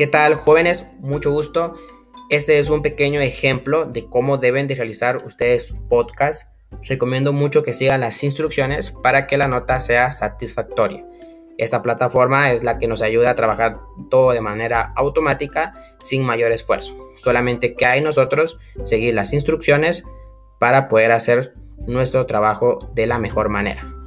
¿Qué tal jóvenes? Mucho gusto. Este es un pequeño ejemplo de cómo deben de realizar ustedes su podcast. Recomiendo mucho que sigan las instrucciones para que la nota sea satisfactoria. Esta plataforma es la que nos ayuda a trabajar todo de manera automática sin mayor esfuerzo. Solamente que hay nosotros seguir las instrucciones para poder hacer nuestro trabajo de la mejor manera.